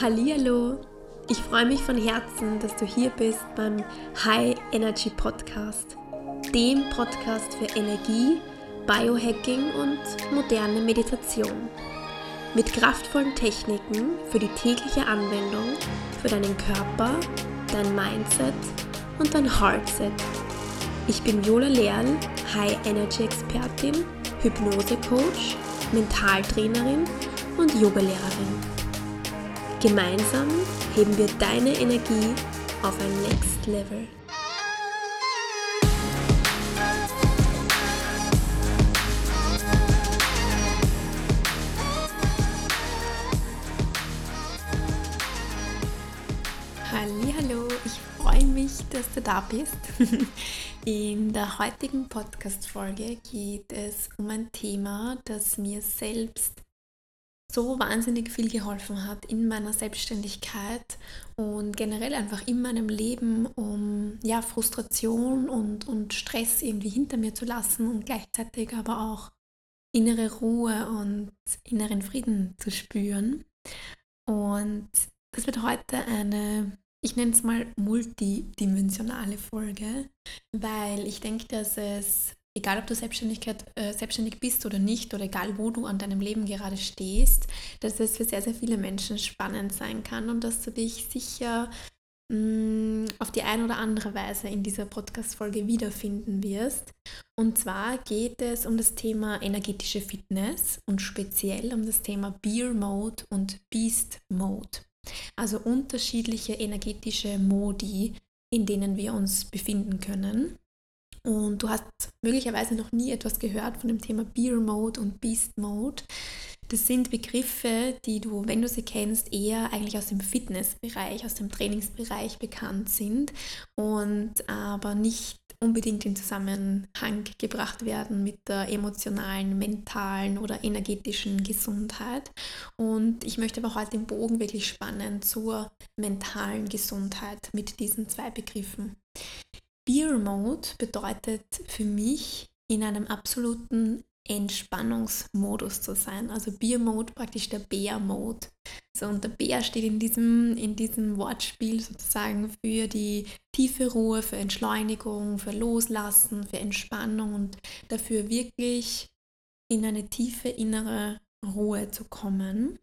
Hallihallo! Ich freue mich von Herzen, dass du hier bist beim High Energy Podcast, dem Podcast für Energie, Biohacking und moderne Meditation. Mit kraftvollen Techniken für die tägliche Anwendung für deinen Körper, dein Mindset und dein Heartset. Ich bin Viola Lehrl, High Energy Expertin, Hypnose Coach, Mentaltrainerin und Yogalehrerin. Gemeinsam heben wir deine Energie auf ein Next Level. Hallo, ich freue mich, dass du da bist. In der heutigen Podcast-Folge geht es um ein Thema, das mir selbst so wahnsinnig viel geholfen hat in meiner Selbstständigkeit und generell einfach in meinem Leben, um ja, Frustration und, und Stress irgendwie hinter mir zu lassen und gleichzeitig aber auch innere Ruhe und inneren Frieden zu spüren. Und das wird heute eine, ich nenne es mal multidimensionale Folge, weil ich denke, dass es egal ob du Selbstständigkeit, äh, selbstständig bist oder nicht, oder egal wo du an deinem Leben gerade stehst, dass es für sehr, sehr viele Menschen spannend sein kann und dass du dich sicher mm, auf die eine oder andere Weise in dieser Podcast-Folge wiederfinden wirst. Und zwar geht es um das Thema energetische Fitness und speziell um das Thema Beer Mode und Beast Mode. Also unterschiedliche energetische Modi, in denen wir uns befinden können und du hast möglicherweise noch nie etwas gehört von dem Thema Beer Mode und Beast Mode. Das sind Begriffe, die du, wenn du sie kennst, eher eigentlich aus dem Fitnessbereich, aus dem Trainingsbereich bekannt sind und aber nicht unbedingt in Zusammenhang gebracht werden mit der emotionalen, mentalen oder energetischen Gesundheit. Und ich möchte aber heute den Bogen wirklich spannen zur mentalen Gesundheit mit diesen zwei Begriffen. Beer Mode bedeutet für mich, in einem absoluten Entspannungsmodus zu sein. Also Beer Mode praktisch der Bär Mode. So, und der Bär steht in diesem, in diesem Wortspiel sozusagen für die tiefe Ruhe, für Entschleunigung, für Loslassen, für Entspannung und dafür wirklich in eine tiefe innere Ruhe zu kommen.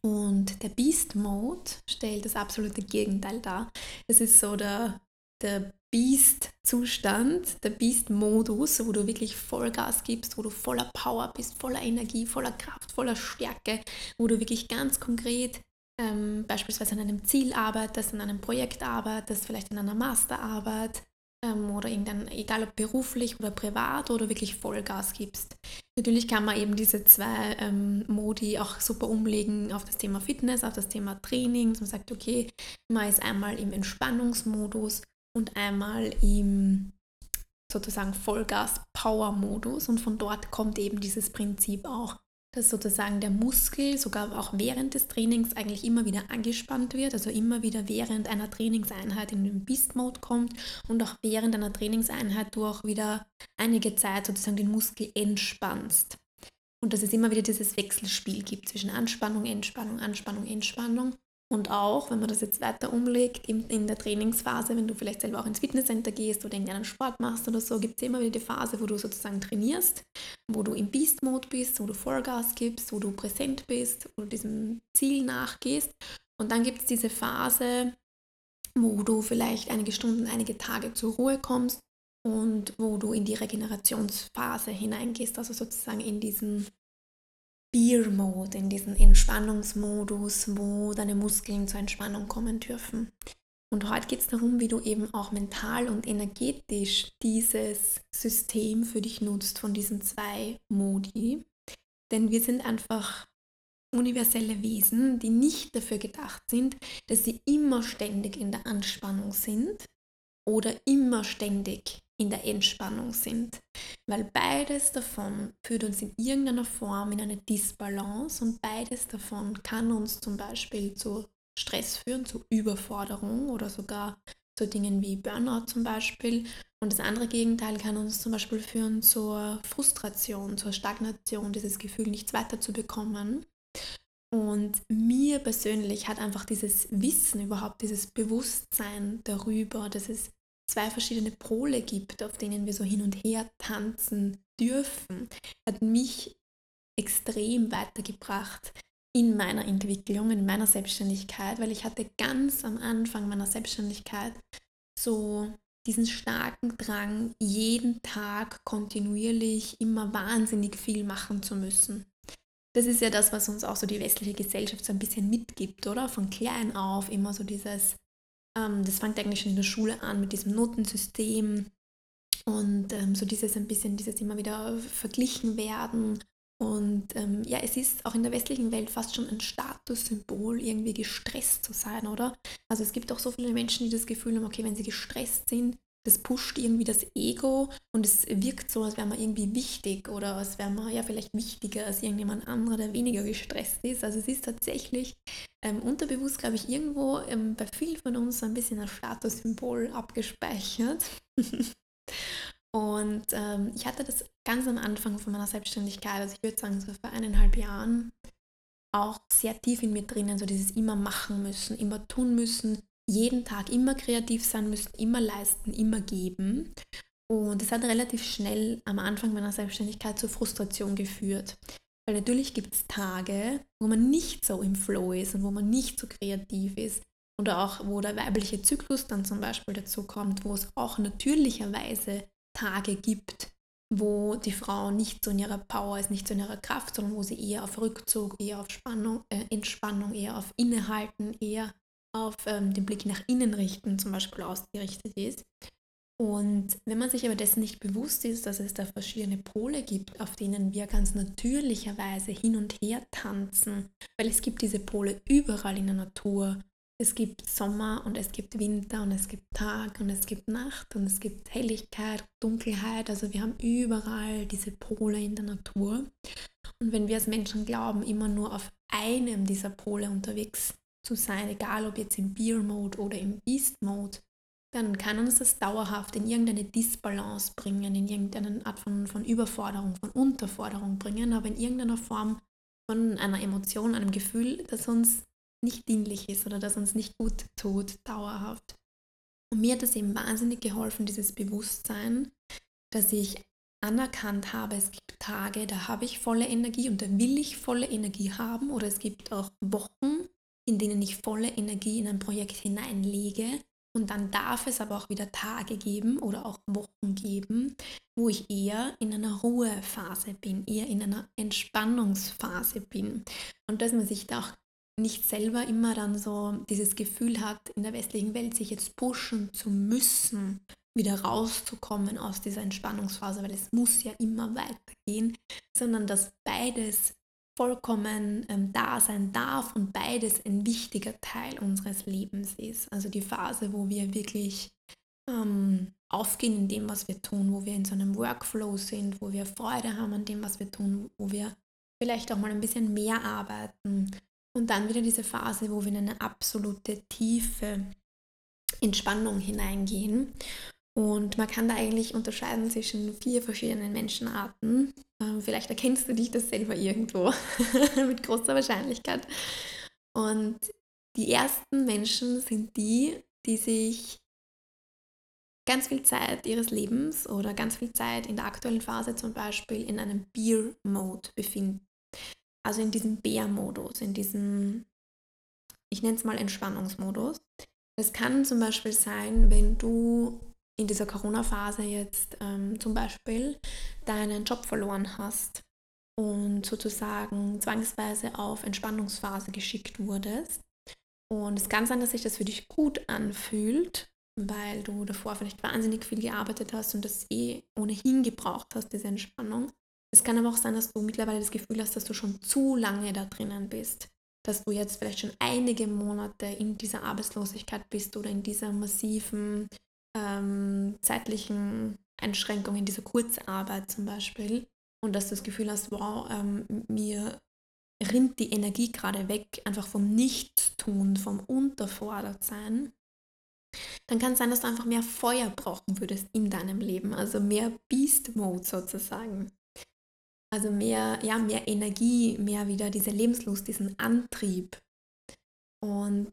Und der Beast Mode stellt das absolute Gegenteil dar. Es ist so der, der Beast-Zustand, der Beast-Modus, wo du wirklich Vollgas gibst, wo du voller Power bist, voller Energie, voller Kraft, voller Stärke, wo du wirklich ganz konkret ähm, beispielsweise an einem Ziel arbeitest, an einem Projekt arbeitest, vielleicht in einer Masterarbeit ähm, oder irgendein, egal ob beruflich oder privat oder wirklich Vollgas gibst. Natürlich kann man eben diese zwei ähm, Modi auch super umlegen auf das Thema Fitness, auf das Thema Training. Man sagt, okay, man ist einmal im Entspannungsmodus und einmal im sozusagen Vollgas-Power-Modus und von dort kommt eben dieses Prinzip auch, dass sozusagen der Muskel sogar auch während des Trainings eigentlich immer wieder angespannt wird, also immer wieder während einer Trainingseinheit in den Beast-Mode kommt und auch während einer Trainingseinheit du auch wieder einige Zeit sozusagen den Muskel entspannst. Und dass es immer wieder dieses Wechselspiel gibt zwischen Anspannung, Entspannung, Anspannung, Entspannung. Und auch, wenn man das jetzt weiter umlegt, in, in der Trainingsphase, wenn du vielleicht selber auch ins Fitnesscenter gehst oder irgendeinen Sport machst oder so, gibt es immer wieder die Phase, wo du sozusagen trainierst, wo du im Beast-Mode bist, wo du Vollgas gibst, wo du präsent bist, wo du diesem Ziel nachgehst. Und dann gibt es diese Phase, wo du vielleicht einige Stunden, einige Tage zur Ruhe kommst und wo du in die Regenerationsphase hineingehst, also sozusagen in diesen Beer Mode, in diesen Entspannungsmodus, wo deine Muskeln zur Entspannung kommen dürfen. Und heute geht es darum, wie du eben auch mental und energetisch dieses System für dich nutzt von diesen zwei Modi. Denn wir sind einfach universelle Wesen, die nicht dafür gedacht sind, dass sie immer ständig in der Anspannung sind oder immer ständig in der Entspannung sind. Weil beides davon führt uns in irgendeiner Form in eine Disbalance und beides davon kann uns zum Beispiel zu Stress führen, zu Überforderung oder sogar zu Dingen wie Burnout zum Beispiel. Und das andere Gegenteil kann uns zum Beispiel führen zur Frustration, zur Stagnation, dieses Gefühl, nichts weiterzubekommen. Und mir persönlich hat einfach dieses Wissen überhaupt, dieses Bewusstsein darüber, dass es zwei verschiedene Pole gibt, auf denen wir so hin und her tanzen dürfen, hat mich extrem weitergebracht in meiner Entwicklung, in meiner Selbstständigkeit, weil ich hatte ganz am Anfang meiner Selbstständigkeit so diesen starken Drang, jeden Tag kontinuierlich immer wahnsinnig viel machen zu müssen. Das ist ja das, was uns auch so die westliche Gesellschaft so ein bisschen mitgibt, oder? Von klein auf immer so dieses, ähm, das fängt eigentlich schon in der Schule an mit diesem Notensystem und ähm, so dieses ein bisschen, dieses immer wieder verglichen werden und ähm, ja, es ist auch in der westlichen Welt fast schon ein Statussymbol, irgendwie gestresst zu sein, oder? Also es gibt auch so viele Menschen, die das Gefühl haben, okay, wenn sie gestresst sind, das pusht irgendwie das Ego und es wirkt so, als wäre man irgendwie wichtig oder als wäre man ja vielleicht wichtiger als irgendjemand anderer, der weniger gestresst ist. Also es ist tatsächlich ähm, unterbewusst, glaube ich, irgendwo ähm, bei vielen von uns so ein bisschen ein Statussymbol abgespeichert. Und ähm, ich hatte das ganz am Anfang von meiner Selbstständigkeit, also ich würde sagen so vor eineinhalb Jahren, auch sehr tief in mir drinnen, so dieses immer machen müssen, immer tun müssen, jeden Tag immer kreativ sein müssen, immer leisten, immer geben. Und es hat relativ schnell am Anfang meiner Selbstständigkeit zur Frustration geführt. Weil natürlich gibt es Tage, wo man nicht so im Flow ist und wo man nicht so kreativ ist. Oder auch, wo der weibliche Zyklus dann zum Beispiel dazu kommt, wo es auch natürlicherweise Tage gibt, wo die Frau nicht so in ihrer Power ist, nicht so in ihrer Kraft, sondern wo sie eher auf Rückzug, eher auf Spannung, äh, Entspannung, eher auf Innehalten, eher auf ähm, den Blick nach innen richten zum Beispiel ausgerichtet ist. Und wenn man sich aber dessen nicht bewusst ist, dass es da verschiedene Pole gibt, auf denen wir ganz natürlicherweise hin und her tanzen, weil es gibt diese Pole überall in der Natur, es gibt Sommer und es gibt Winter und es gibt Tag und es gibt Nacht und es gibt Helligkeit, Dunkelheit. Also wir haben überall diese Pole in der Natur. Und wenn wir als Menschen glauben, immer nur auf einem dieser Pole unterwegs zu sein, egal ob jetzt im Beer-Mode oder im Beast-Mode, dann kann uns das dauerhaft in irgendeine Disbalance bringen, in irgendeine Art von, von Überforderung, von Unterforderung bringen, aber in irgendeiner Form von einer Emotion, einem Gefühl, das uns nicht dienlich ist oder das uns nicht gut tut, dauerhaft. Und mir hat es eben wahnsinnig geholfen, dieses Bewusstsein, dass ich anerkannt habe, es gibt Tage, da habe ich volle Energie und da will ich volle Energie haben oder es gibt auch Wochen, in denen ich volle Energie in ein Projekt hineinlege. Und dann darf es aber auch wieder Tage geben oder auch Wochen geben, wo ich eher in einer Ruhephase bin, eher in einer Entspannungsphase bin. Und dass man sich da auch nicht selber immer dann so dieses Gefühl hat, in der westlichen Welt sich jetzt pushen zu müssen, wieder rauszukommen aus dieser Entspannungsphase, weil es muss ja immer weitergehen, sondern dass beides vollkommen ähm, da sein darf und beides ein wichtiger Teil unseres Lebens ist. Also die Phase, wo wir wirklich ähm, aufgehen in dem, was wir tun, wo wir in so einem Workflow sind, wo wir Freude haben an dem, was wir tun, wo wir vielleicht auch mal ein bisschen mehr arbeiten, und dann wieder diese Phase, wo wir in eine absolute tiefe Entspannung hineingehen. Und man kann da eigentlich unterscheiden zwischen vier verschiedenen Menschenarten. Ähm, vielleicht erkennst du dich das selber irgendwo mit großer Wahrscheinlichkeit. Und die ersten Menschen sind die, die sich ganz viel Zeit ihres Lebens oder ganz viel Zeit in der aktuellen Phase zum Beispiel in einem Beer-Mode befinden. Also in diesem Bär-Modus, in diesem, ich nenne es mal Entspannungsmodus. Es kann zum Beispiel sein, wenn du in dieser Corona-Phase jetzt ähm, zum Beispiel deinen Job verloren hast und sozusagen zwangsweise auf Entspannungsphase geschickt wurdest. Und es kann sein, dass sich das für dich gut anfühlt, weil du davor vielleicht wahnsinnig viel gearbeitet hast und das eh ohnehin gebraucht hast, diese Entspannung. Es kann aber auch sein, dass du mittlerweile das Gefühl hast, dass du schon zu lange da drinnen bist. Dass du jetzt vielleicht schon einige Monate in dieser Arbeitslosigkeit bist oder in dieser massiven ähm, zeitlichen Einschränkung, in dieser Kurzarbeit zum Beispiel. Und dass du das Gefühl hast, wow, ähm, mir rinnt die Energie gerade weg, einfach vom Nichtstun, vom Unterfordertsein, dann kann es sein, dass du einfach mehr Feuer brauchen würdest in deinem Leben, also mehr Beast-Mode sozusagen. Also mehr, ja, mehr Energie, mehr wieder diese Lebenslust, diesen Antrieb. Und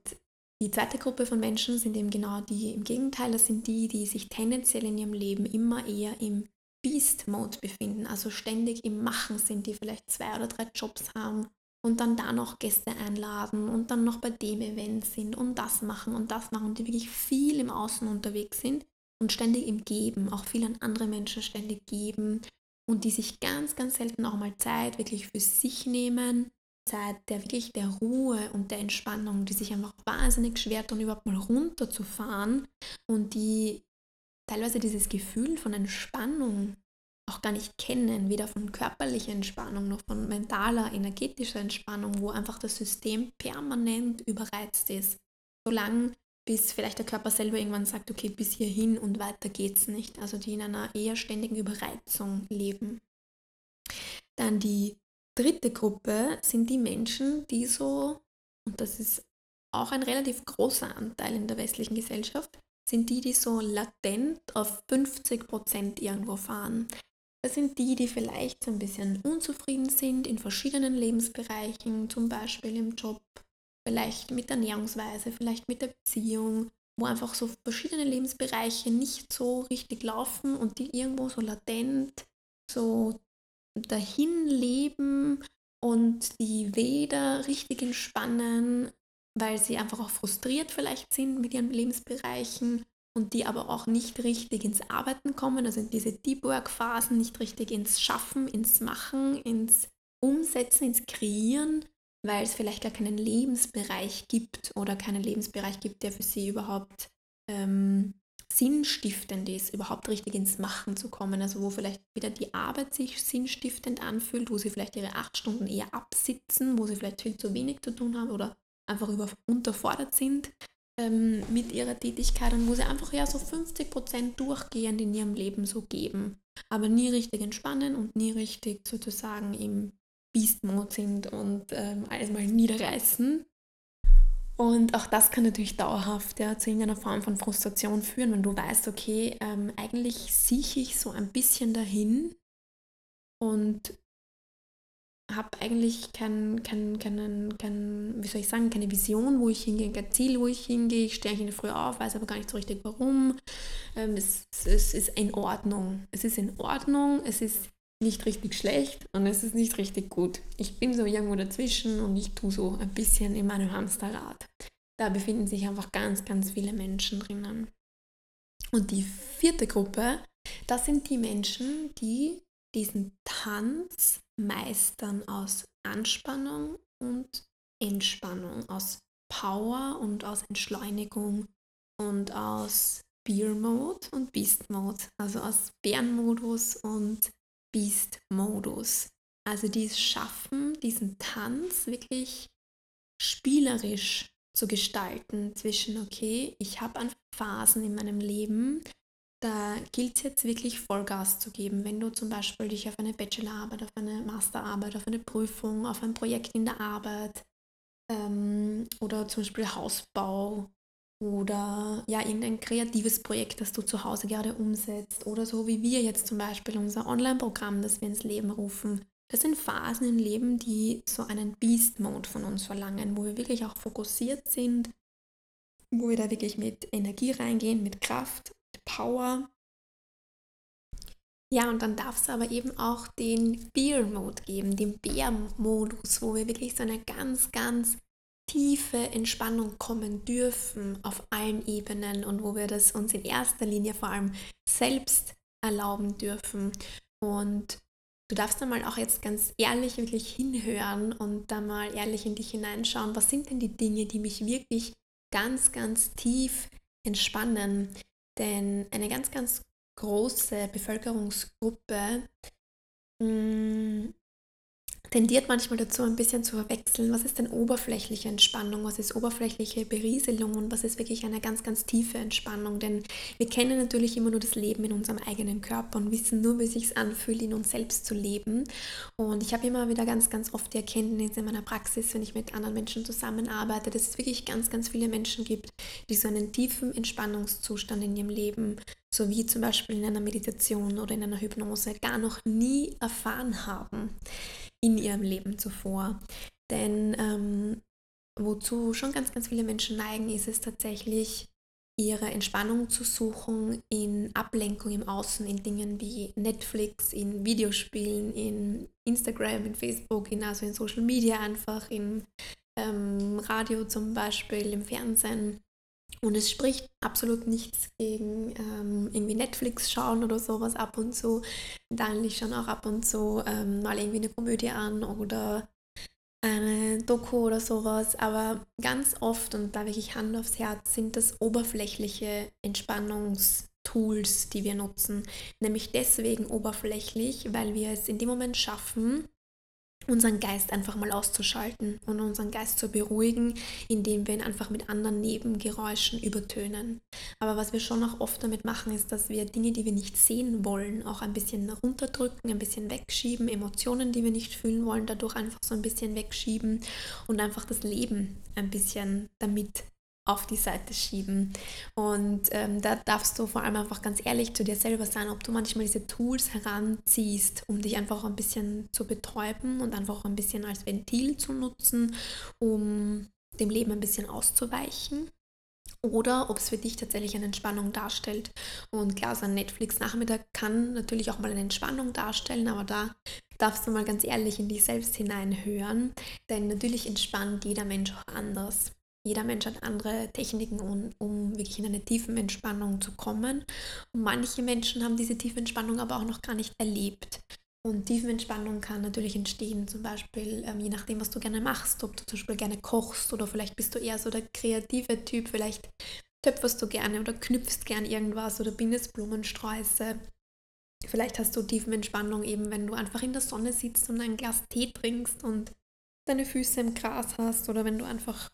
die zweite Gruppe von Menschen sind eben genau die im Gegenteil, das sind die, die sich tendenziell in ihrem Leben immer eher im Beast-Mode befinden, also ständig im Machen sind, die vielleicht zwei oder drei Jobs haben und dann da noch Gäste einladen und dann noch bei dem Event sind und das machen und das machen die wirklich viel im Außen unterwegs sind und ständig im Geben, auch viel an andere Menschen ständig geben und die sich ganz, ganz selten auch mal Zeit wirklich für sich nehmen Zeit der wirklich der Ruhe und der Entspannung, die sich einfach wahnsinnig schwer tun, überhaupt mal runterzufahren und die teilweise dieses Gefühl von Entspannung auch gar nicht kennen, weder von körperlicher Entspannung noch von mentaler, energetischer Entspannung, wo einfach das System permanent überreizt ist. Solange bis vielleicht der Körper selber irgendwann sagt, okay, bis hierhin und weiter geht's nicht. Also die in einer eher ständigen Überreizung leben. Dann die dritte Gruppe sind die Menschen, die so, und das ist auch ein relativ großer Anteil in der westlichen Gesellschaft, sind die, die so latent auf 50 Prozent irgendwo fahren. Das sind die, die vielleicht so ein bisschen unzufrieden sind in verschiedenen Lebensbereichen, zum Beispiel im Job, vielleicht mit Ernährungsweise, vielleicht mit der Beziehung, wo einfach so verschiedene Lebensbereiche nicht so richtig laufen und die irgendwo so latent so dahin leben und die weder richtig entspannen, weil sie einfach auch frustriert vielleicht sind mit ihren Lebensbereichen und die aber auch nicht richtig ins Arbeiten kommen, also in diese Deep Work Phasen nicht richtig ins Schaffen, ins Machen, ins Umsetzen, ins Kreieren, weil es vielleicht gar keinen Lebensbereich gibt oder keinen Lebensbereich gibt, der für sie überhaupt ähm, sinnstiftend ist, überhaupt richtig ins Machen zu kommen. Also wo vielleicht wieder die Arbeit sich sinnstiftend anfühlt, wo sie vielleicht ihre acht Stunden eher absitzen, wo sie vielleicht viel zu wenig zu tun haben oder einfach über, unterfordert sind ähm, mit ihrer Tätigkeit und wo sie einfach ja so 50 Prozent durchgehend in ihrem Leben so geben, aber nie richtig entspannen und nie richtig sozusagen im Beast-Mode sind und ähm, alles mal niederreißen und auch das kann natürlich dauerhaft ja, zu irgendeiner Form von Frustration führen, wenn du weißt, okay, ähm, eigentlich sieche ich so ein bisschen dahin und habe eigentlich kein, kein, kein, kein, wie soll ich sagen, keine Vision, wo ich hingehe, kein Ziel, wo ich hingehe. Ich stehe in der Früh auf, weiß aber gar nicht so richtig warum. Ähm, es, es ist in Ordnung. Es ist in Ordnung, es ist nicht richtig schlecht und es ist nicht richtig gut. Ich bin so irgendwo dazwischen und ich tue so ein bisschen in meinem Hamsterrad. Da befinden sich einfach ganz, ganz viele Menschen drinnen. Und die vierte Gruppe, das sind die Menschen, die diesen Tanz meistern aus Anspannung und Entspannung, aus Power und aus Entschleunigung und aus Beer Mode und Beast Mode, also aus Bärenmodus und Beast-Modus. Also die es schaffen, diesen Tanz wirklich spielerisch zu gestalten zwischen, okay, ich habe an Phasen in meinem Leben, da gilt es jetzt wirklich Vollgas zu geben. Wenn du zum Beispiel dich auf eine Bachelorarbeit, auf eine Masterarbeit, auf eine Prüfung, auf ein Projekt in der Arbeit ähm, oder zum Beispiel Hausbau oder ja, irgendein kreatives Projekt, das du zu Hause gerade umsetzt oder so wie wir jetzt zum Beispiel unser Online-Programm, das wir ins Leben rufen. Das sind Phasen im Leben, die so einen Beast-Mode von uns verlangen, wo wir wirklich auch fokussiert sind, wo wir da wirklich mit Energie reingehen, mit Kraft, mit Power. Ja, und dann darf es aber eben auch den Beer-Mode geben, den Bär-Modus, wo wir wirklich so eine ganz, ganz tiefe Entspannung kommen dürfen auf allen Ebenen und wo wir das uns in erster Linie vor allem selbst erlauben dürfen. Und du darfst dann mal auch jetzt ganz ehrlich wirklich hinhören und da mal ehrlich in dich hineinschauen, was sind denn die Dinge, die mich wirklich ganz, ganz tief entspannen. Denn eine ganz, ganz große Bevölkerungsgruppe mh, mm, tendiert manchmal dazu, ein bisschen zu verwechseln, was ist denn oberflächliche Entspannung, was ist oberflächliche Berieselung und was ist wirklich eine ganz, ganz tiefe Entspannung. Denn wir kennen natürlich immer nur das Leben in unserem eigenen Körper und wissen nur, wie es sich anfühlt, in uns selbst zu leben. Und ich habe immer wieder ganz, ganz oft die Erkenntnis in meiner Praxis, wenn ich mit anderen Menschen zusammenarbeite, dass es wirklich ganz, ganz viele Menschen gibt, die so einen tiefen Entspannungszustand in ihrem Leben so wie zum Beispiel in einer Meditation oder in einer Hypnose, gar noch nie erfahren haben in ihrem Leben zuvor. Denn ähm, wozu schon ganz, ganz viele Menschen neigen, ist es tatsächlich, ihre Entspannung zu suchen in Ablenkung im Außen, in Dingen wie Netflix, in Videospielen, in Instagram, in Facebook, in, also in Social Media einfach, in ähm, Radio zum Beispiel, im Fernsehen. Und es spricht absolut nichts gegen ähm, irgendwie Netflix schauen oder sowas ab und zu. Dann ich schon auch ab und zu ähm, mal irgendwie eine Komödie an oder eine Doku oder sowas. Aber ganz oft, und da wirklich Hand aufs Herz, sind das oberflächliche Entspannungstools, die wir nutzen. Nämlich deswegen oberflächlich, weil wir es in dem Moment schaffen, unseren Geist einfach mal auszuschalten und unseren Geist zu beruhigen, indem wir ihn einfach mit anderen Nebengeräuschen übertönen. Aber was wir schon auch oft damit machen, ist, dass wir Dinge, die wir nicht sehen wollen, auch ein bisschen runterdrücken, ein bisschen wegschieben, Emotionen, die wir nicht fühlen wollen, dadurch einfach so ein bisschen wegschieben und einfach das Leben ein bisschen damit auf die Seite schieben. Und ähm, da darfst du vor allem einfach ganz ehrlich zu dir selber sein, ob du manchmal diese Tools heranziehst, um dich einfach ein bisschen zu betäuben und einfach ein bisschen als Ventil zu nutzen, um dem Leben ein bisschen auszuweichen. Oder ob es für dich tatsächlich eine Entspannung darstellt. Und klar, so ein Netflix-Nachmittag kann natürlich auch mal eine Entspannung darstellen, aber da darfst du mal ganz ehrlich in dich selbst hineinhören. Denn natürlich entspannt jeder Mensch auch anders. Jeder Mensch hat andere Techniken, um, um wirklich in eine tiefe Entspannung zu kommen. Und manche Menschen haben diese tiefe Entspannung aber auch noch gar nicht erlebt. Und Tiefenentspannung kann natürlich entstehen, zum Beispiel ähm, je nachdem, was du gerne machst, ob du zum Beispiel gerne kochst oder vielleicht bist du eher so der kreative Typ, vielleicht töpferst du gerne oder knüpfst gern irgendwas oder bindest Blumensträuße. Vielleicht hast du Tiefenentspannung eben, wenn du einfach in der Sonne sitzt und ein Glas Tee trinkst und deine Füße im Gras hast oder wenn du einfach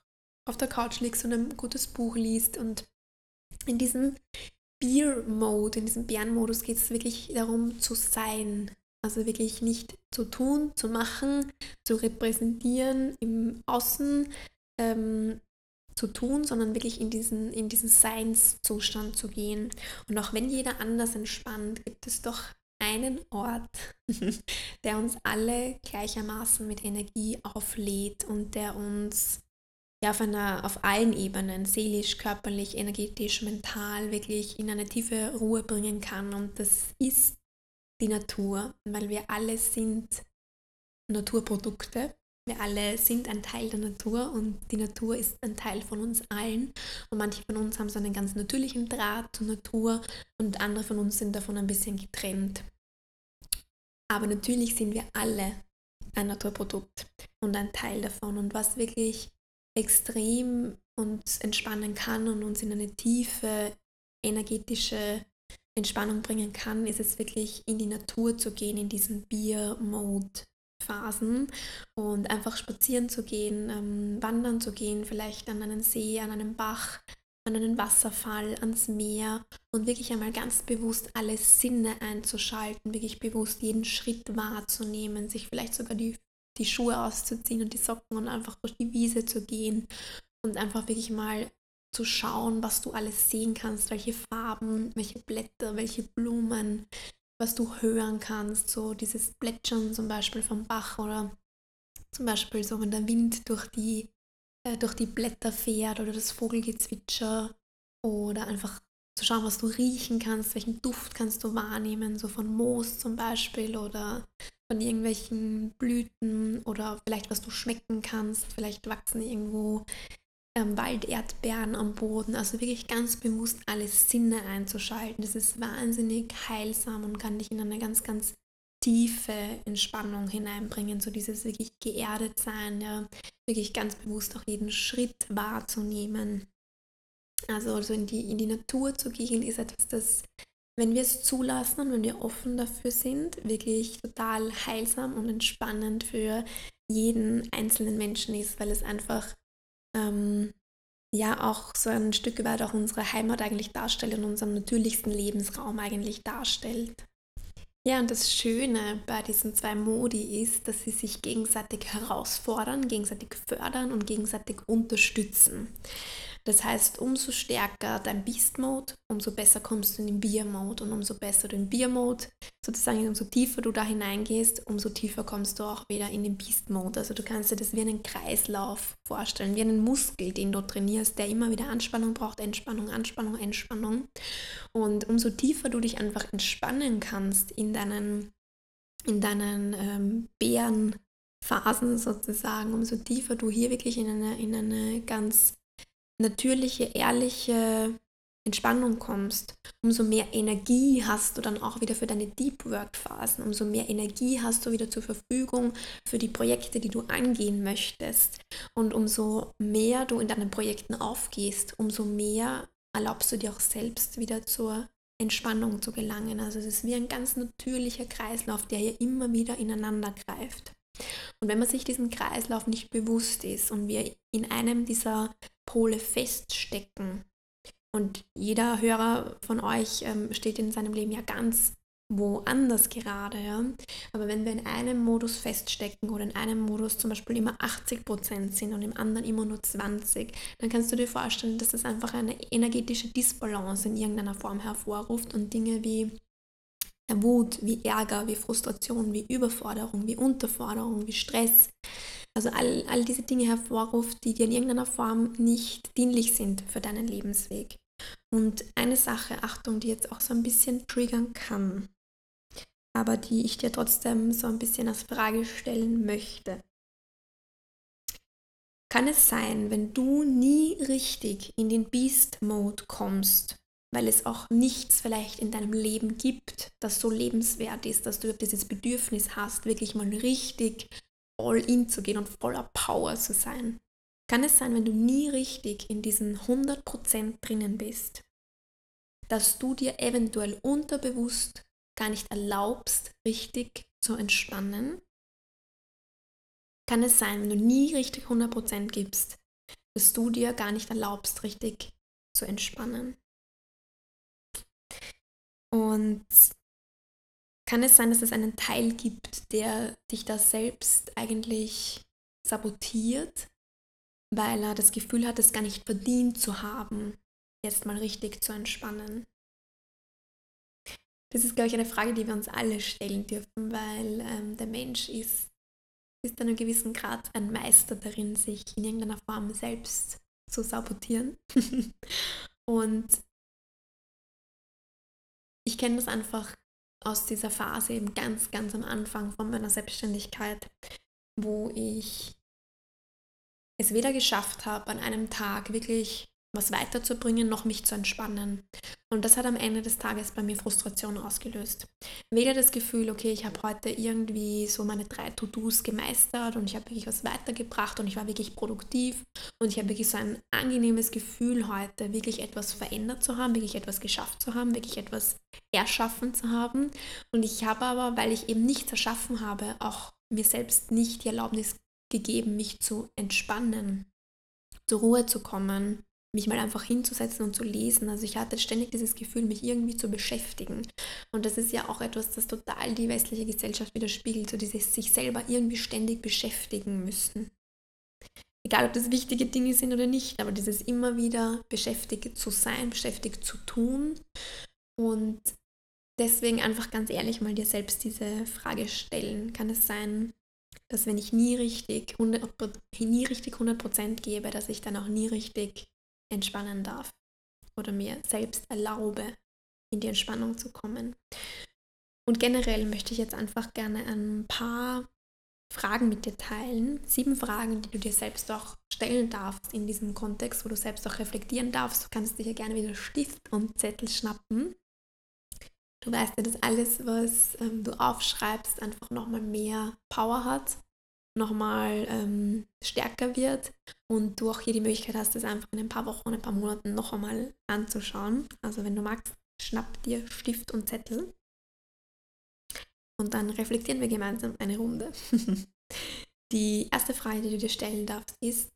auf der Couch liegst und ein gutes Buch liest. Und in diesem Beer-Mode, in diesem Bärenmodus geht es wirklich darum zu sein. Also wirklich nicht zu tun, zu machen, zu repräsentieren im Außen ähm, zu tun, sondern wirklich in diesen, in diesen Seinszustand zu gehen. Und auch wenn jeder anders entspannt, gibt es doch einen Ort, der uns alle gleichermaßen mit Energie auflädt und der uns ja, auf, einer, auf allen Ebenen, seelisch, körperlich, energetisch, mental, wirklich in eine tiefe Ruhe bringen kann. Und das ist die Natur, weil wir alle sind Naturprodukte. Wir alle sind ein Teil der Natur und die Natur ist ein Teil von uns allen. Und manche von uns haben so einen ganz natürlichen Draht zur Natur und andere von uns sind davon ein bisschen getrennt. Aber natürlich sind wir alle ein Naturprodukt und ein Teil davon. Und was wirklich extrem uns entspannen kann und uns in eine tiefe energetische Entspannung bringen kann, ist es wirklich in die Natur zu gehen, in diesen Bier-Mode-Phasen und einfach spazieren zu gehen, ähm, wandern zu gehen, vielleicht an einen See, an einen Bach, an einen Wasserfall, ans Meer und wirklich einmal ganz bewusst alle Sinne einzuschalten, wirklich bewusst jeden Schritt wahrzunehmen, sich vielleicht sogar die die Schuhe auszuziehen und die Socken und einfach durch die Wiese zu gehen und einfach wirklich mal zu schauen, was du alles sehen kannst, welche Farben, welche Blätter, welche Blumen, was du hören kannst, so dieses Plätschern zum Beispiel vom Bach oder zum Beispiel so, wenn der Wind durch die, äh, durch die Blätter fährt oder das Vogelgezwitscher oder einfach zu schauen, was du riechen kannst, welchen Duft kannst du wahrnehmen, so von Moos zum Beispiel oder von irgendwelchen Blüten oder vielleicht was du schmecken kannst. Vielleicht wachsen irgendwo ähm, Walderdbeeren am Boden. Also wirklich ganz bewusst alle Sinne einzuschalten. Das ist wahnsinnig heilsam und kann dich in eine ganz, ganz tiefe Entspannung hineinbringen. So dieses wirklich geerdet sein, ja, wirklich ganz bewusst auch jeden Schritt wahrzunehmen. Also, also in, die, in die Natur zu gehen, ist etwas, das wenn wir es zulassen und wenn wir offen dafür sind, wirklich total heilsam und entspannend für jeden einzelnen Menschen ist, weil es einfach ähm, ja auch so ein Stück weit auch unsere Heimat eigentlich darstellt und unseren natürlichsten Lebensraum eigentlich darstellt. Ja, und das Schöne bei diesen zwei Modi ist, dass sie sich gegenseitig herausfordern, gegenseitig fördern und gegenseitig unterstützen. Das heißt, umso stärker dein Beast-Mode, umso besser kommst du in den Beer-Mode und umso besser du in Beer-Mode, sozusagen umso tiefer du da hineingehst, umso tiefer kommst du auch wieder in den Beast-Mode. Also du kannst dir das wie einen Kreislauf vorstellen, wie einen Muskel, den du trainierst, der immer wieder Anspannung braucht, Entspannung, Anspannung, Entspannung. Und umso tiefer du dich einfach entspannen kannst in deinen, in deinen ähm, Bärenphasen sozusagen, umso tiefer du hier wirklich in eine, in eine ganz natürliche, ehrliche Entspannung kommst, umso mehr Energie hast du dann auch wieder für deine Deep Work Phasen, umso mehr Energie hast du wieder zur Verfügung für die Projekte, die du angehen möchtest. Und umso mehr du in deinen Projekten aufgehst, umso mehr erlaubst du dir auch selbst wieder zur Entspannung zu gelangen. Also es ist wie ein ganz natürlicher Kreislauf, der hier immer wieder ineinander greift. Und wenn man sich diesen Kreislauf nicht bewusst ist und wir in einem dieser Pole feststecken, und jeder Hörer von euch ähm, steht in seinem Leben ja ganz woanders gerade, ja. Aber wenn wir in einem Modus feststecken oder in einem Modus zum Beispiel immer 80% sind und im anderen immer nur 20, dann kannst du dir vorstellen, dass das einfach eine energetische Disbalance in irgendeiner Form hervorruft und Dinge wie Wut, wie Ärger, wie Frustration, wie Überforderung, wie Unterforderung, wie Stress. Also all, all diese Dinge hervorruft, die dir in irgendeiner Form nicht dienlich sind für deinen Lebensweg. Und eine Sache, Achtung, die jetzt auch so ein bisschen triggern kann, aber die ich dir trotzdem so ein bisschen als Frage stellen möchte. Kann es sein, wenn du nie richtig in den Beast-Mode kommst, weil es auch nichts vielleicht in deinem Leben gibt, das so lebenswert ist, dass du dieses Bedürfnis hast, wirklich mal richtig all in zu gehen und voller Power zu sein. Kann es sein, wenn du nie richtig in diesen 100% drinnen bist, dass du dir eventuell unterbewusst gar nicht erlaubst, richtig zu entspannen? Kann es sein, wenn du nie richtig 100% gibst, dass du dir gar nicht erlaubst, richtig zu entspannen? Und kann es sein, dass es einen Teil gibt, der dich da selbst eigentlich sabotiert, weil er das Gefühl hat, es gar nicht verdient zu haben, jetzt mal richtig zu entspannen? Das ist, glaube ich, eine Frage, die wir uns alle stellen dürfen, weil ähm, der Mensch ist bis zu einem gewissen Grad ein Meister darin, sich in irgendeiner Form selbst zu sabotieren. und ich kenne das einfach aus dieser Phase eben ganz, ganz am Anfang von meiner Selbstständigkeit, wo ich es weder geschafft habe, an einem Tag wirklich was weiterzubringen, noch mich zu entspannen. Und das hat am Ende des Tages bei mir Frustration ausgelöst. Weder das Gefühl, okay, ich habe heute irgendwie so meine drei To-Dos gemeistert und ich habe wirklich was weitergebracht und ich war wirklich produktiv und ich habe wirklich so ein angenehmes Gefühl heute, wirklich etwas verändert zu haben, wirklich etwas geschafft zu haben, wirklich etwas erschaffen zu haben. Und ich habe aber, weil ich eben nichts erschaffen habe, auch mir selbst nicht die Erlaubnis gegeben, mich zu entspannen, zur Ruhe zu kommen, mich mal einfach hinzusetzen und zu lesen. Also ich hatte ständig dieses Gefühl, mich irgendwie zu beschäftigen. Und das ist ja auch etwas, das total die westliche Gesellschaft widerspiegelt, so dieses sich selber irgendwie ständig beschäftigen müssen. Egal, ob das wichtige Dinge sind oder nicht, aber dieses immer wieder beschäftigt zu sein, beschäftigt zu tun. Und deswegen einfach ganz ehrlich mal dir selbst diese Frage stellen. Kann es sein, dass wenn ich nie richtig 100%, nie richtig 100 gebe, dass ich dann auch nie richtig entspannen darf oder mir selbst erlaube, in die Entspannung zu kommen. Und generell möchte ich jetzt einfach gerne ein paar Fragen mit dir teilen. Sieben Fragen, die du dir selbst auch stellen darfst in diesem Kontext, wo du selbst auch reflektieren darfst. Du kannst dir gerne wieder Stift und Zettel schnappen. Du weißt ja, dass alles, was ähm, du aufschreibst, einfach nochmal mehr Power hat nochmal ähm, stärker wird und du auch hier die Möglichkeit hast, das einfach in ein paar Wochen, ein paar Monaten noch einmal anzuschauen. Also wenn du magst, schnapp dir Stift und Zettel und dann reflektieren wir gemeinsam eine Runde. die erste Frage, die du dir stellen darfst, ist,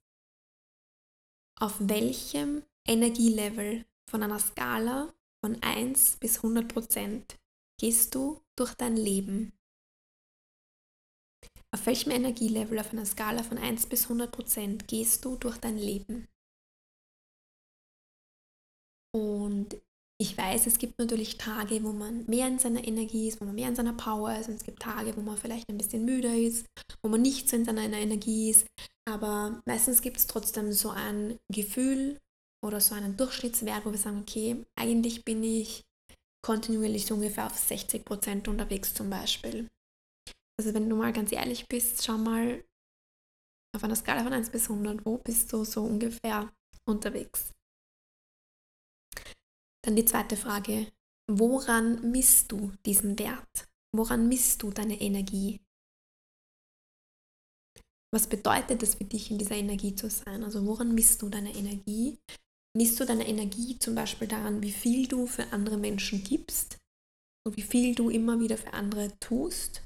auf welchem Energielevel von einer Skala von 1 bis 100 Prozent gehst du durch dein Leben? Auf welchem Energielevel auf einer Skala von 1 bis 100 Prozent gehst du durch dein Leben? Und ich weiß, es gibt natürlich Tage, wo man mehr in seiner Energie ist, wo man mehr in seiner Power ist und es gibt Tage, wo man vielleicht ein bisschen müder ist, wo man nicht so in seiner Energie ist. Aber meistens gibt es trotzdem so ein Gefühl oder so einen Durchschnittswert, wo wir sagen, okay, eigentlich bin ich kontinuierlich so ungefähr auf 60 Prozent unterwegs zum Beispiel. Also wenn du mal ganz ehrlich bist, schau mal auf einer Skala von 1 bis 100, wo bist du so ungefähr unterwegs? Dann die zweite Frage, woran misst du diesen Wert? Woran misst du deine Energie? Was bedeutet es für dich, in dieser Energie zu sein? Also woran misst du deine Energie? Misst du deine Energie zum Beispiel daran, wie viel du für andere Menschen gibst und wie viel du immer wieder für andere tust?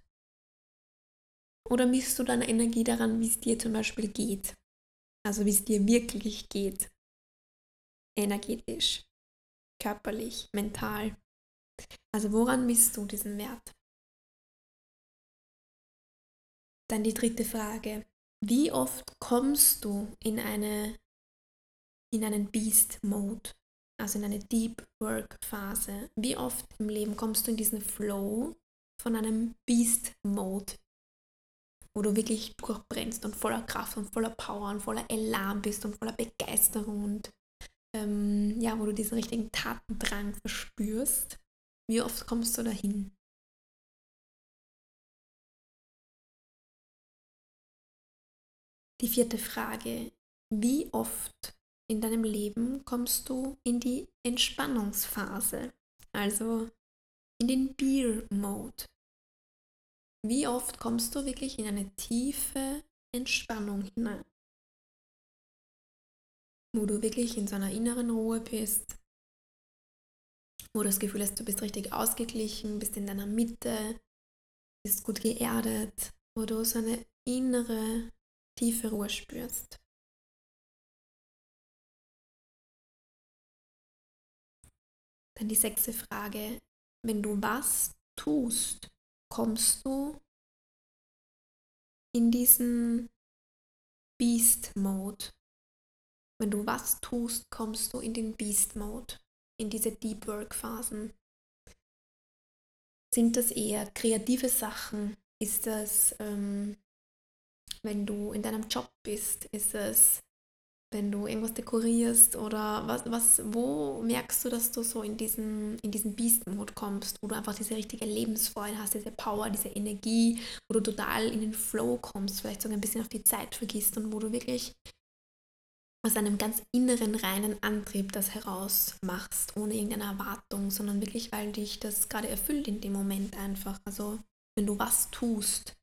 Oder misst du deine Energie daran, wie es dir zum Beispiel geht? Also wie es dir wirklich geht, energetisch körperlich, mental. Also woran misst du diesen Wert? Dann die dritte Frage. Wie oft kommst du in, eine, in einen Beast-Mode, also in eine Deep Work-Phase? Wie oft im Leben kommst du in diesen Flow von einem Beast-Mode, wo du wirklich durchbrennst und voller Kraft und voller Power und voller Elan bist und voller Begeisterung und ähm, ja, wo du diesen richtigen Tatendrang verspürst, wie oft kommst du dahin? Die vierte Frage, wie oft in deinem Leben kommst du in die Entspannungsphase, also in den Beer-Mode? Wie oft kommst du wirklich in eine tiefe Entspannung hinein? wo du wirklich in so einer inneren Ruhe bist, wo du das Gefühl hast, du bist richtig ausgeglichen, bist in deiner Mitte, bist gut geerdet, wo du so eine innere, tiefe Ruhe spürst. Dann die sechste Frage, wenn du was tust, kommst du in diesen Beast-Mode, wenn du was tust, kommst du in den Beast-Mode, in diese Deep Work-Phasen. Sind das eher kreative Sachen? Ist das, ähm, wenn du in deinem Job bist? Ist es, wenn du irgendwas dekorierst? Oder was, was, wo merkst du, dass du so in diesen, in diesen Beast-Mode kommst, wo du einfach diese richtige Lebensfreude hast, diese Power, diese Energie, wo du total in den Flow kommst, vielleicht sogar ein bisschen auf die Zeit vergisst und wo du wirklich aus einem ganz inneren, reinen Antrieb das herausmachst, ohne irgendeine Erwartung, sondern wirklich, weil dich das gerade erfüllt in dem Moment einfach. Also wenn du was tust.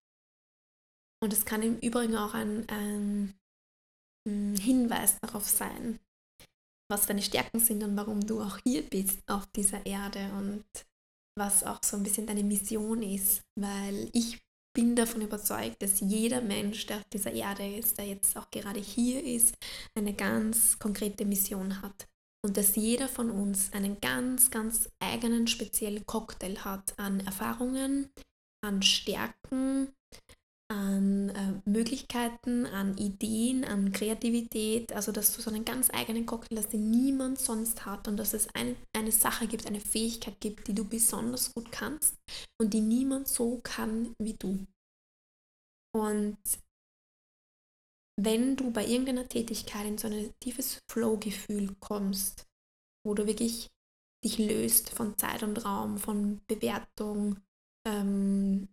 Und es kann im Übrigen auch ein, ein Hinweis darauf sein, was deine Stärken sind und warum du auch hier bist auf dieser Erde und was auch so ein bisschen deine Mission ist, weil ich bin davon überzeugt, dass jeder Mensch, der auf dieser Erde ist, der jetzt auch gerade hier ist, eine ganz konkrete Mission hat. Und dass jeder von uns einen ganz, ganz eigenen speziellen Cocktail hat an Erfahrungen, an Stärken, an äh, Möglichkeiten, an Ideen, an Kreativität. Also dass du so einen ganz eigenen Cocktail hast, den niemand sonst hat und dass es ein, eine Sache gibt, eine Fähigkeit gibt, die du besonders gut kannst und die niemand so kann wie du. Und wenn du bei irgendeiner Tätigkeit in so ein tiefes Flow-Gefühl kommst, wo du wirklich dich löst von Zeit und Raum, von Bewertung, ähm,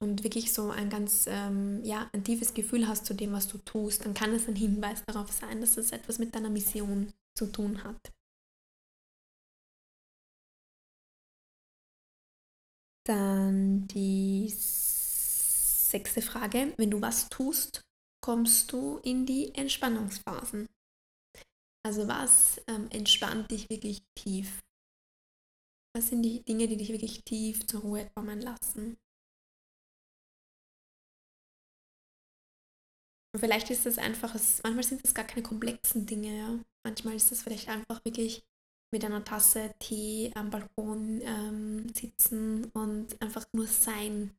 und wirklich so ein ganz, ähm, ja, ein tiefes Gefühl hast zu dem, was du tust, dann kann es ein Hinweis darauf sein, dass es etwas mit deiner Mission zu tun hat. Dann die sechste Frage. Wenn du was tust, kommst du in die Entspannungsphasen. Also was ähm, entspannt dich wirklich tief? Was sind die Dinge, die dich wirklich tief zur Ruhe kommen lassen? Und vielleicht ist das einfach, manchmal sind das gar keine komplexen Dinge, ja. Manchmal ist das vielleicht einfach wirklich mit einer Tasse Tee am Balkon ähm, sitzen und einfach nur sein.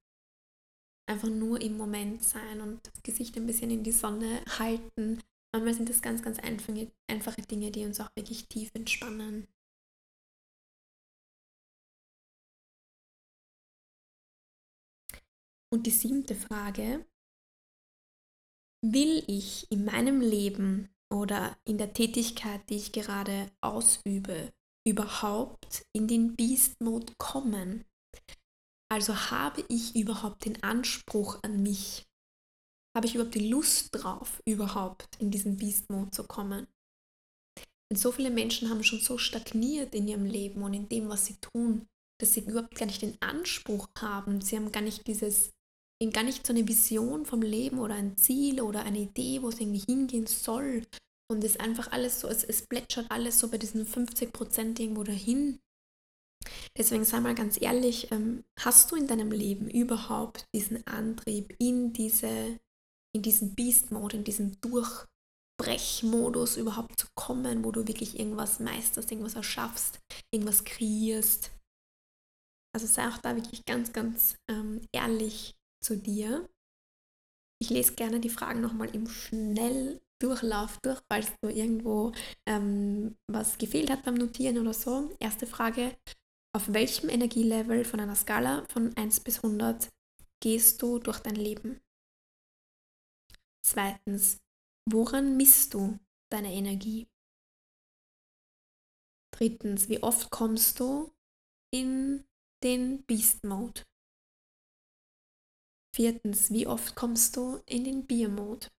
Einfach nur im Moment sein und das Gesicht ein bisschen in die Sonne halten. Manchmal sind das ganz, ganz einfache, einfache Dinge, die uns auch wirklich tief entspannen. Und die siebte Frage, will ich in meinem Leben oder in der Tätigkeit, die ich gerade ausübe, überhaupt in den Beast Mode kommen? Also habe ich überhaupt den Anspruch an mich? Habe ich überhaupt die Lust drauf, überhaupt in diesen Beast Mode zu kommen? Denn so viele Menschen haben schon so stagniert in ihrem Leben und in dem, was sie tun, dass sie überhaupt gar nicht den Anspruch haben. Sie haben gar nicht dieses ihnen gar nicht so eine Vision vom Leben oder ein Ziel oder eine Idee, wo es irgendwie hingehen soll. Und es ist einfach alles so, es, es plätschert alles so bei diesen 50 Prozent irgendwo dahin. Deswegen sei mal ganz ehrlich, ähm, hast du in deinem Leben überhaupt diesen Antrieb in diese, in diesen Beast-Mode, in diesen Durchbrechmodus überhaupt zu kommen, wo du wirklich irgendwas meisterst, irgendwas erschaffst, irgendwas kreierst? Also sei auch da wirklich ganz, ganz ähm, ehrlich zu dir. Ich lese gerne die Fragen nochmal im Schnelldurchlauf durch, falls du irgendwo ähm, was gefehlt hat beim Notieren oder so. Erste Frage, auf welchem Energielevel von einer Skala von 1 bis 100 gehst du durch dein Leben? Zweitens, woran misst du deine Energie? Drittens, wie oft kommst du in den Beast Mode? Viertens, wie oft kommst du in den Biermod?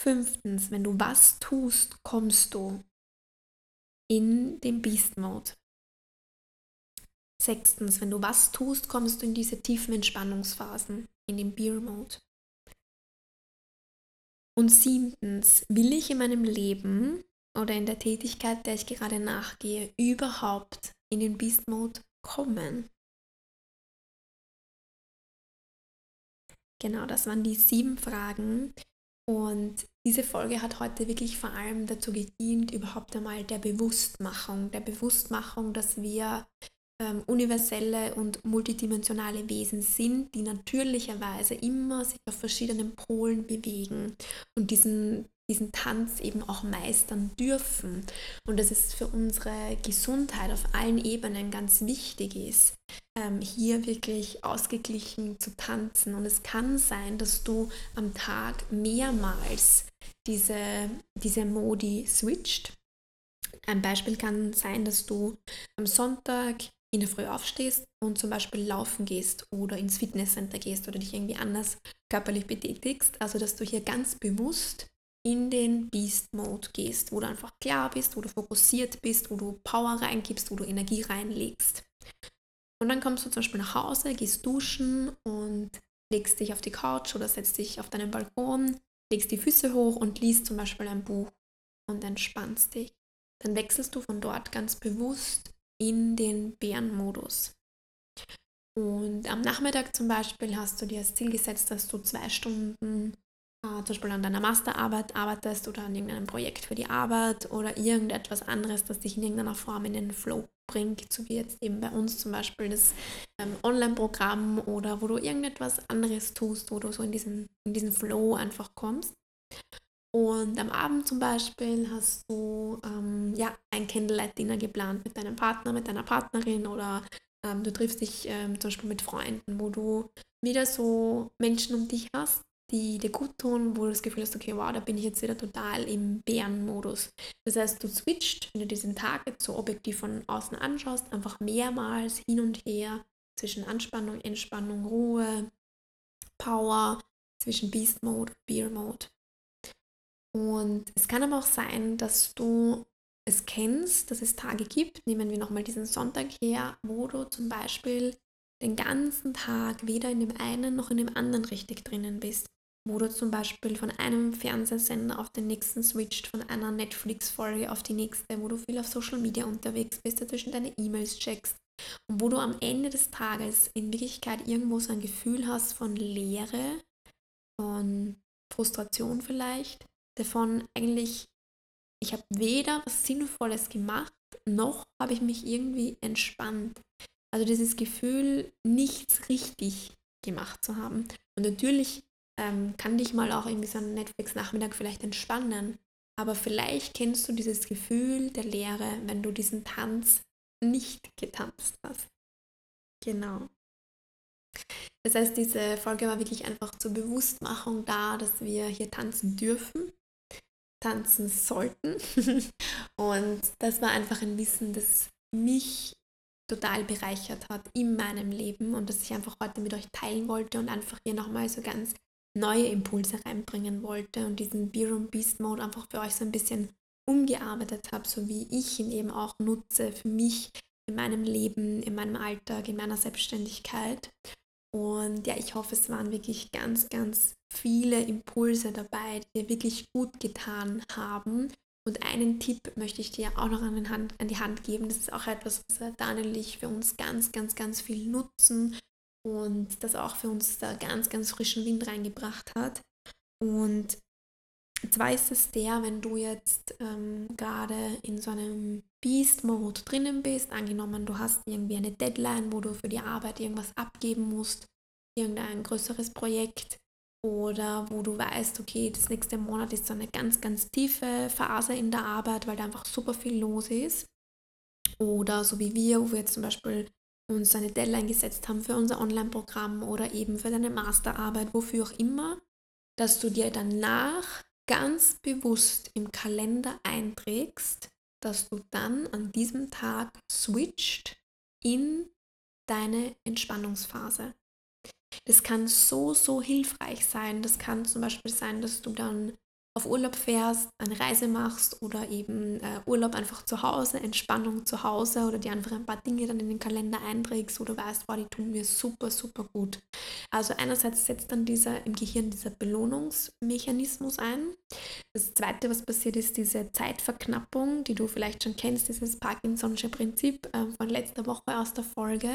Fünftens, wenn du was tust, kommst du in den Beast Mode. Sechstens, wenn du was tust, kommst du in diese tiefen Entspannungsphasen, in den Beer Mode. Und siebtens, will ich in meinem Leben oder in der Tätigkeit, der ich gerade nachgehe, überhaupt in den Beast Mode kommen? Genau, das waren die sieben Fragen. Und diese Folge hat heute wirklich vor allem dazu gedient, überhaupt einmal der Bewusstmachung, der Bewusstmachung, dass wir ähm, universelle und multidimensionale Wesen sind, die natürlicherweise immer sich auf verschiedenen Polen bewegen und diesen diesen Tanz eben auch meistern dürfen und dass es für unsere Gesundheit auf allen Ebenen ganz wichtig ist, ähm, hier wirklich ausgeglichen zu tanzen. Und es kann sein, dass du am Tag mehrmals diese, diese Modi switcht. Ein Beispiel kann sein, dass du am Sonntag in der Früh aufstehst und zum Beispiel laufen gehst oder ins Fitnesscenter gehst oder dich irgendwie anders körperlich betätigst. Also dass du hier ganz bewusst in den Beast Mode gehst, wo du einfach klar bist, wo du fokussiert bist, wo du Power reingibst, wo du Energie reinlegst. Und dann kommst du zum Beispiel nach Hause, gehst duschen und legst dich auf die Couch oder setzt dich auf deinen Balkon, legst die Füße hoch und liest zum Beispiel ein Buch und entspannst dich. Dann wechselst du von dort ganz bewusst in den Bärenmodus. Und am Nachmittag zum Beispiel hast du dir als Ziel gesetzt, dass du zwei Stunden äh, zum Beispiel an deiner Masterarbeit arbeitest oder an irgendeinem Projekt für die Arbeit oder irgendetwas anderes, das dich in irgendeiner Form in den Flow bringt, so wie jetzt eben bei uns zum Beispiel das ähm, Online-Programm oder wo du irgendetwas anderes tust, wo du so in diesen, in diesen Flow einfach kommst. Und am Abend zum Beispiel hast du ähm, ja, ein Candlelight-Dinner geplant mit deinem Partner, mit deiner Partnerin oder ähm, du triffst dich ähm, zum Beispiel mit Freunden, wo du wieder so Menschen um dich hast, die dir gut wo du das Gefühl hast, okay, wow, da bin ich jetzt wieder total im Bärenmodus. Das heißt, du switcht, wenn du diesen Tag jetzt so objektiv von außen anschaust, einfach mehrmals hin und her zwischen Anspannung, Entspannung, Ruhe, Power, zwischen Beast Mode und Beer Mode. Und es kann aber auch sein, dass du es kennst, dass es Tage gibt, nehmen wir nochmal diesen Sonntag her, wo du zum Beispiel den ganzen Tag weder in dem einen noch in dem anderen richtig drinnen bist wo du zum Beispiel von einem Fernsehsender auf den nächsten switcht, von einer Netflix-Folge auf die nächste, wo du viel auf Social Media unterwegs bist, dazwischen deine E-Mails checkst und wo du am Ende des Tages in Wirklichkeit irgendwo so ein Gefühl hast von Leere, von Frustration vielleicht, davon eigentlich, ich habe weder was Sinnvolles gemacht, noch habe ich mich irgendwie entspannt. Also dieses Gefühl, nichts richtig gemacht zu haben. Und natürlich ähm, kann dich mal auch irgendwie so ein Netflix-Nachmittag vielleicht entspannen. Aber vielleicht kennst du dieses Gefühl der Leere, wenn du diesen Tanz nicht getanzt hast. Genau. Das heißt, diese Folge war wirklich einfach zur Bewusstmachung da, dass wir hier tanzen dürfen, tanzen sollten. Und das war einfach ein Wissen, das mich total bereichert hat in meinem Leben und das ich einfach heute mit euch teilen wollte und einfach hier nochmal so ganz neue Impulse reinbringen wollte und diesen Be Room Beast Mode einfach für euch so ein bisschen umgearbeitet habe, so wie ich ihn eben auch nutze für mich in meinem Leben, in meinem Alltag, in meiner Selbstständigkeit. Und ja, ich hoffe, es waren wirklich ganz, ganz viele Impulse dabei, die dir wirklich gut getan haben. Und einen Tipp möchte ich dir auch noch an, Hand, an die Hand geben. Das ist auch etwas, was Daniel und ich für uns ganz, ganz, ganz viel nutzen und das auch für uns da ganz, ganz frischen Wind reingebracht hat. Und zwar ist es der, wenn du jetzt ähm, gerade in so einem Beast-Mode drinnen bist, angenommen du hast irgendwie eine Deadline, wo du für die Arbeit irgendwas abgeben musst, irgendein größeres Projekt oder wo du weißt, okay, das nächste Monat ist so eine ganz, ganz tiefe Phase in der Arbeit, weil da einfach super viel los ist. Oder so wie wir, wo wir jetzt zum Beispiel uns eine Deadline gesetzt haben für unser Online-Programm oder eben für deine Masterarbeit, wofür auch immer, dass du dir danach ganz bewusst im Kalender einträgst, dass du dann an diesem Tag switcht in deine Entspannungsphase. Das kann so, so hilfreich sein. Das kann zum Beispiel sein, dass du dann auf Urlaub fährst, eine Reise machst oder eben äh, Urlaub einfach zu Hause, Entspannung zu Hause oder dir einfach ein paar Dinge dann in den Kalender einträgst, du weißt, boah, die tun mir super, super gut. Also einerseits setzt dann dieser im Gehirn dieser Belohnungsmechanismus ein. Das zweite, was passiert, ist diese Zeitverknappung, die du vielleicht schon kennst, dieses Parkinson'sche Prinzip äh, von letzter Woche aus der Folge,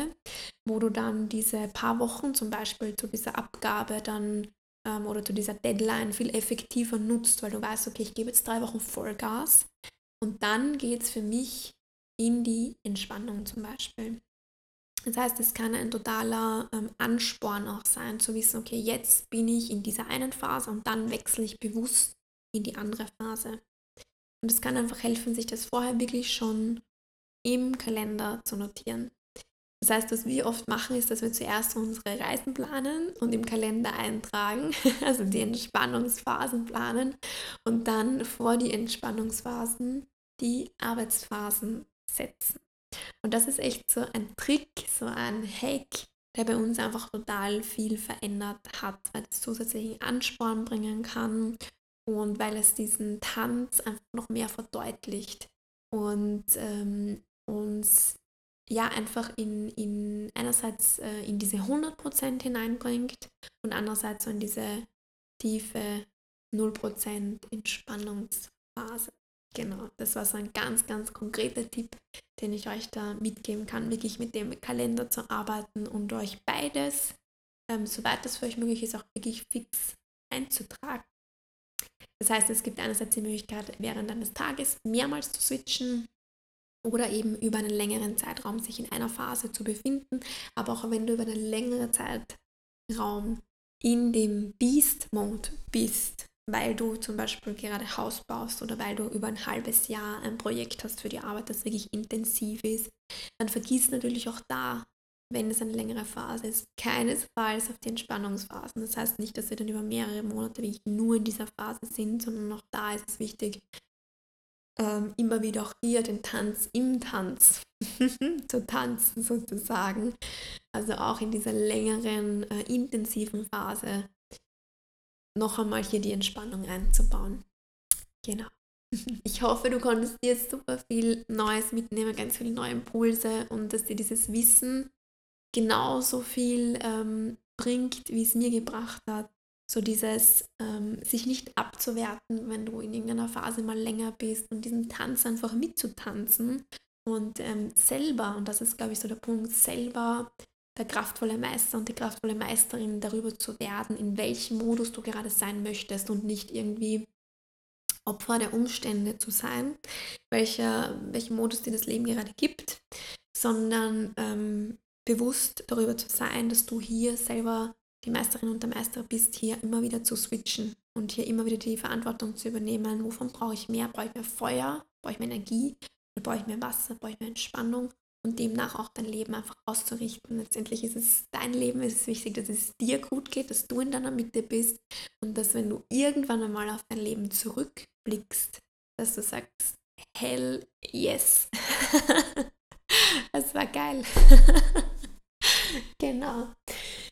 wo du dann diese paar Wochen zum Beispiel zu dieser Abgabe dann ähm, oder zu dieser Deadline viel effektiver nutzt, weil du weißt, okay, ich gebe jetzt drei Wochen Vollgas und dann geht es für mich in die Entspannung zum Beispiel. Das heißt, es kann ein totaler ähm, Ansporn auch sein, zu wissen, okay, jetzt bin ich in dieser einen Phase und dann wechsle ich bewusst in die andere Phase. Und es kann einfach helfen, sich das vorher wirklich schon im Kalender zu notieren. Das heißt, was wir oft machen, ist, dass wir zuerst unsere Reisen planen und im Kalender eintragen, also die Entspannungsphasen planen und dann vor die Entspannungsphasen die Arbeitsphasen setzen. Und das ist echt so ein Trick, so ein Hack, der bei uns einfach total viel verändert hat, weil es zusätzlichen Ansporn bringen kann und weil es diesen Tanz einfach noch mehr verdeutlicht und ähm, uns ja einfach in, in einerseits äh, in diese 100% hineinbringt und andererseits so in diese tiefe 0% Entspannungsphase. Genau, das war so ein ganz, ganz konkreter Tipp, den ich euch da mitgeben kann, wirklich mit dem Kalender zu arbeiten und euch beides, ähm, soweit das für euch möglich ist, auch wirklich fix einzutragen. Das heißt, es gibt einerseits die Möglichkeit, während eines Tages mehrmals zu switchen, oder eben über einen längeren Zeitraum sich in einer Phase zu befinden. Aber auch wenn du über einen längeren Zeitraum in dem Beast-Mode bist, weil du zum Beispiel gerade Haus baust oder weil du über ein halbes Jahr ein Projekt hast für die Arbeit, das wirklich intensiv ist, dann vergiss natürlich auch da, wenn es eine längere Phase ist, keinesfalls auf die Entspannungsphasen. Das heißt nicht, dass wir dann über mehrere Monate wirklich nur in dieser Phase sind, sondern auch da ist es wichtig, ähm, immer wieder auch hier den Tanz im Tanz zu tanzen sozusagen. Also auch in dieser längeren, äh, intensiven Phase noch einmal hier die Entspannung einzubauen. Genau. Ich hoffe, du konntest jetzt super viel Neues mitnehmen, ganz viele neue Impulse und dass dir dieses Wissen genauso viel ähm, bringt, wie es mir gebracht hat, So dieses ähm, sich nicht abzuwerten, wenn du in irgendeiner Phase mal länger bist und diesen Tanz einfach mitzutanzen und ähm, selber, und das ist glaube ich so der Punkt, selber der kraftvolle Meister und die kraftvolle Meisterin darüber zu werden, in welchem Modus du gerade sein möchtest und nicht irgendwie Opfer der Umstände zu sein, welcher, welchen Modus dir das Leben gerade gibt, sondern ähm, bewusst darüber zu sein, dass du hier selber die Meisterin und der Meister bist, hier immer wieder zu switchen und hier immer wieder die Verantwortung zu übernehmen. Wovon brauche ich mehr? Brauche ich mehr Feuer? Brauche ich mehr Energie? Oder brauche ich mehr Wasser? Brauche ich mehr Entspannung? Und demnach auch dein Leben einfach auszurichten. Letztendlich ist es dein Leben, es ist wichtig, dass es dir gut geht, dass du in deiner Mitte bist und dass wenn du irgendwann einmal auf dein Leben zurückblickst, dass du sagst, hell yes. das war geil. genau.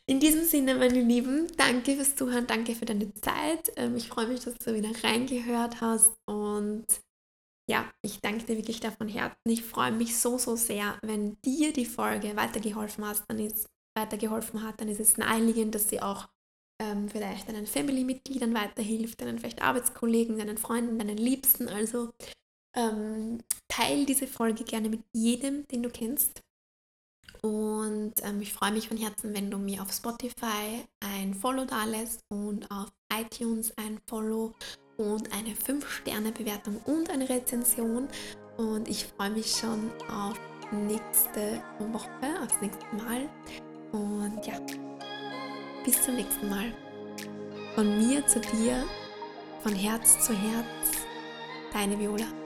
In diesem Sinne, meine Lieben, danke fürs Zuhören, danke für deine Zeit. Ähm, ich freue mich, dass du wieder reingehört hast und ja, ich danke dir wirklich davon Herzen. Ich freue mich so, so sehr, wenn dir die Folge weitergeholfen hast, dann ist weitergeholfen hat, dann ist es naheliegend, dass sie auch ähm, vielleicht deinen Family-Mitgliedern weiterhilft, deinen vielleicht Arbeitskollegen, deinen Freunden, deinen Liebsten. Also ähm, teile diese Folge gerne mit jedem, den du kennst. Und ähm, ich freue mich von Herzen, wenn du mir auf Spotify ein Follow da lässt und auf iTunes ein Follow und eine 5-Sterne-Bewertung und eine Rezension. Und ich freue mich schon auf nächste Woche, aufs nächste Mal. Und ja, bis zum nächsten Mal. Von mir zu dir, von Herz zu Herz, deine Viola.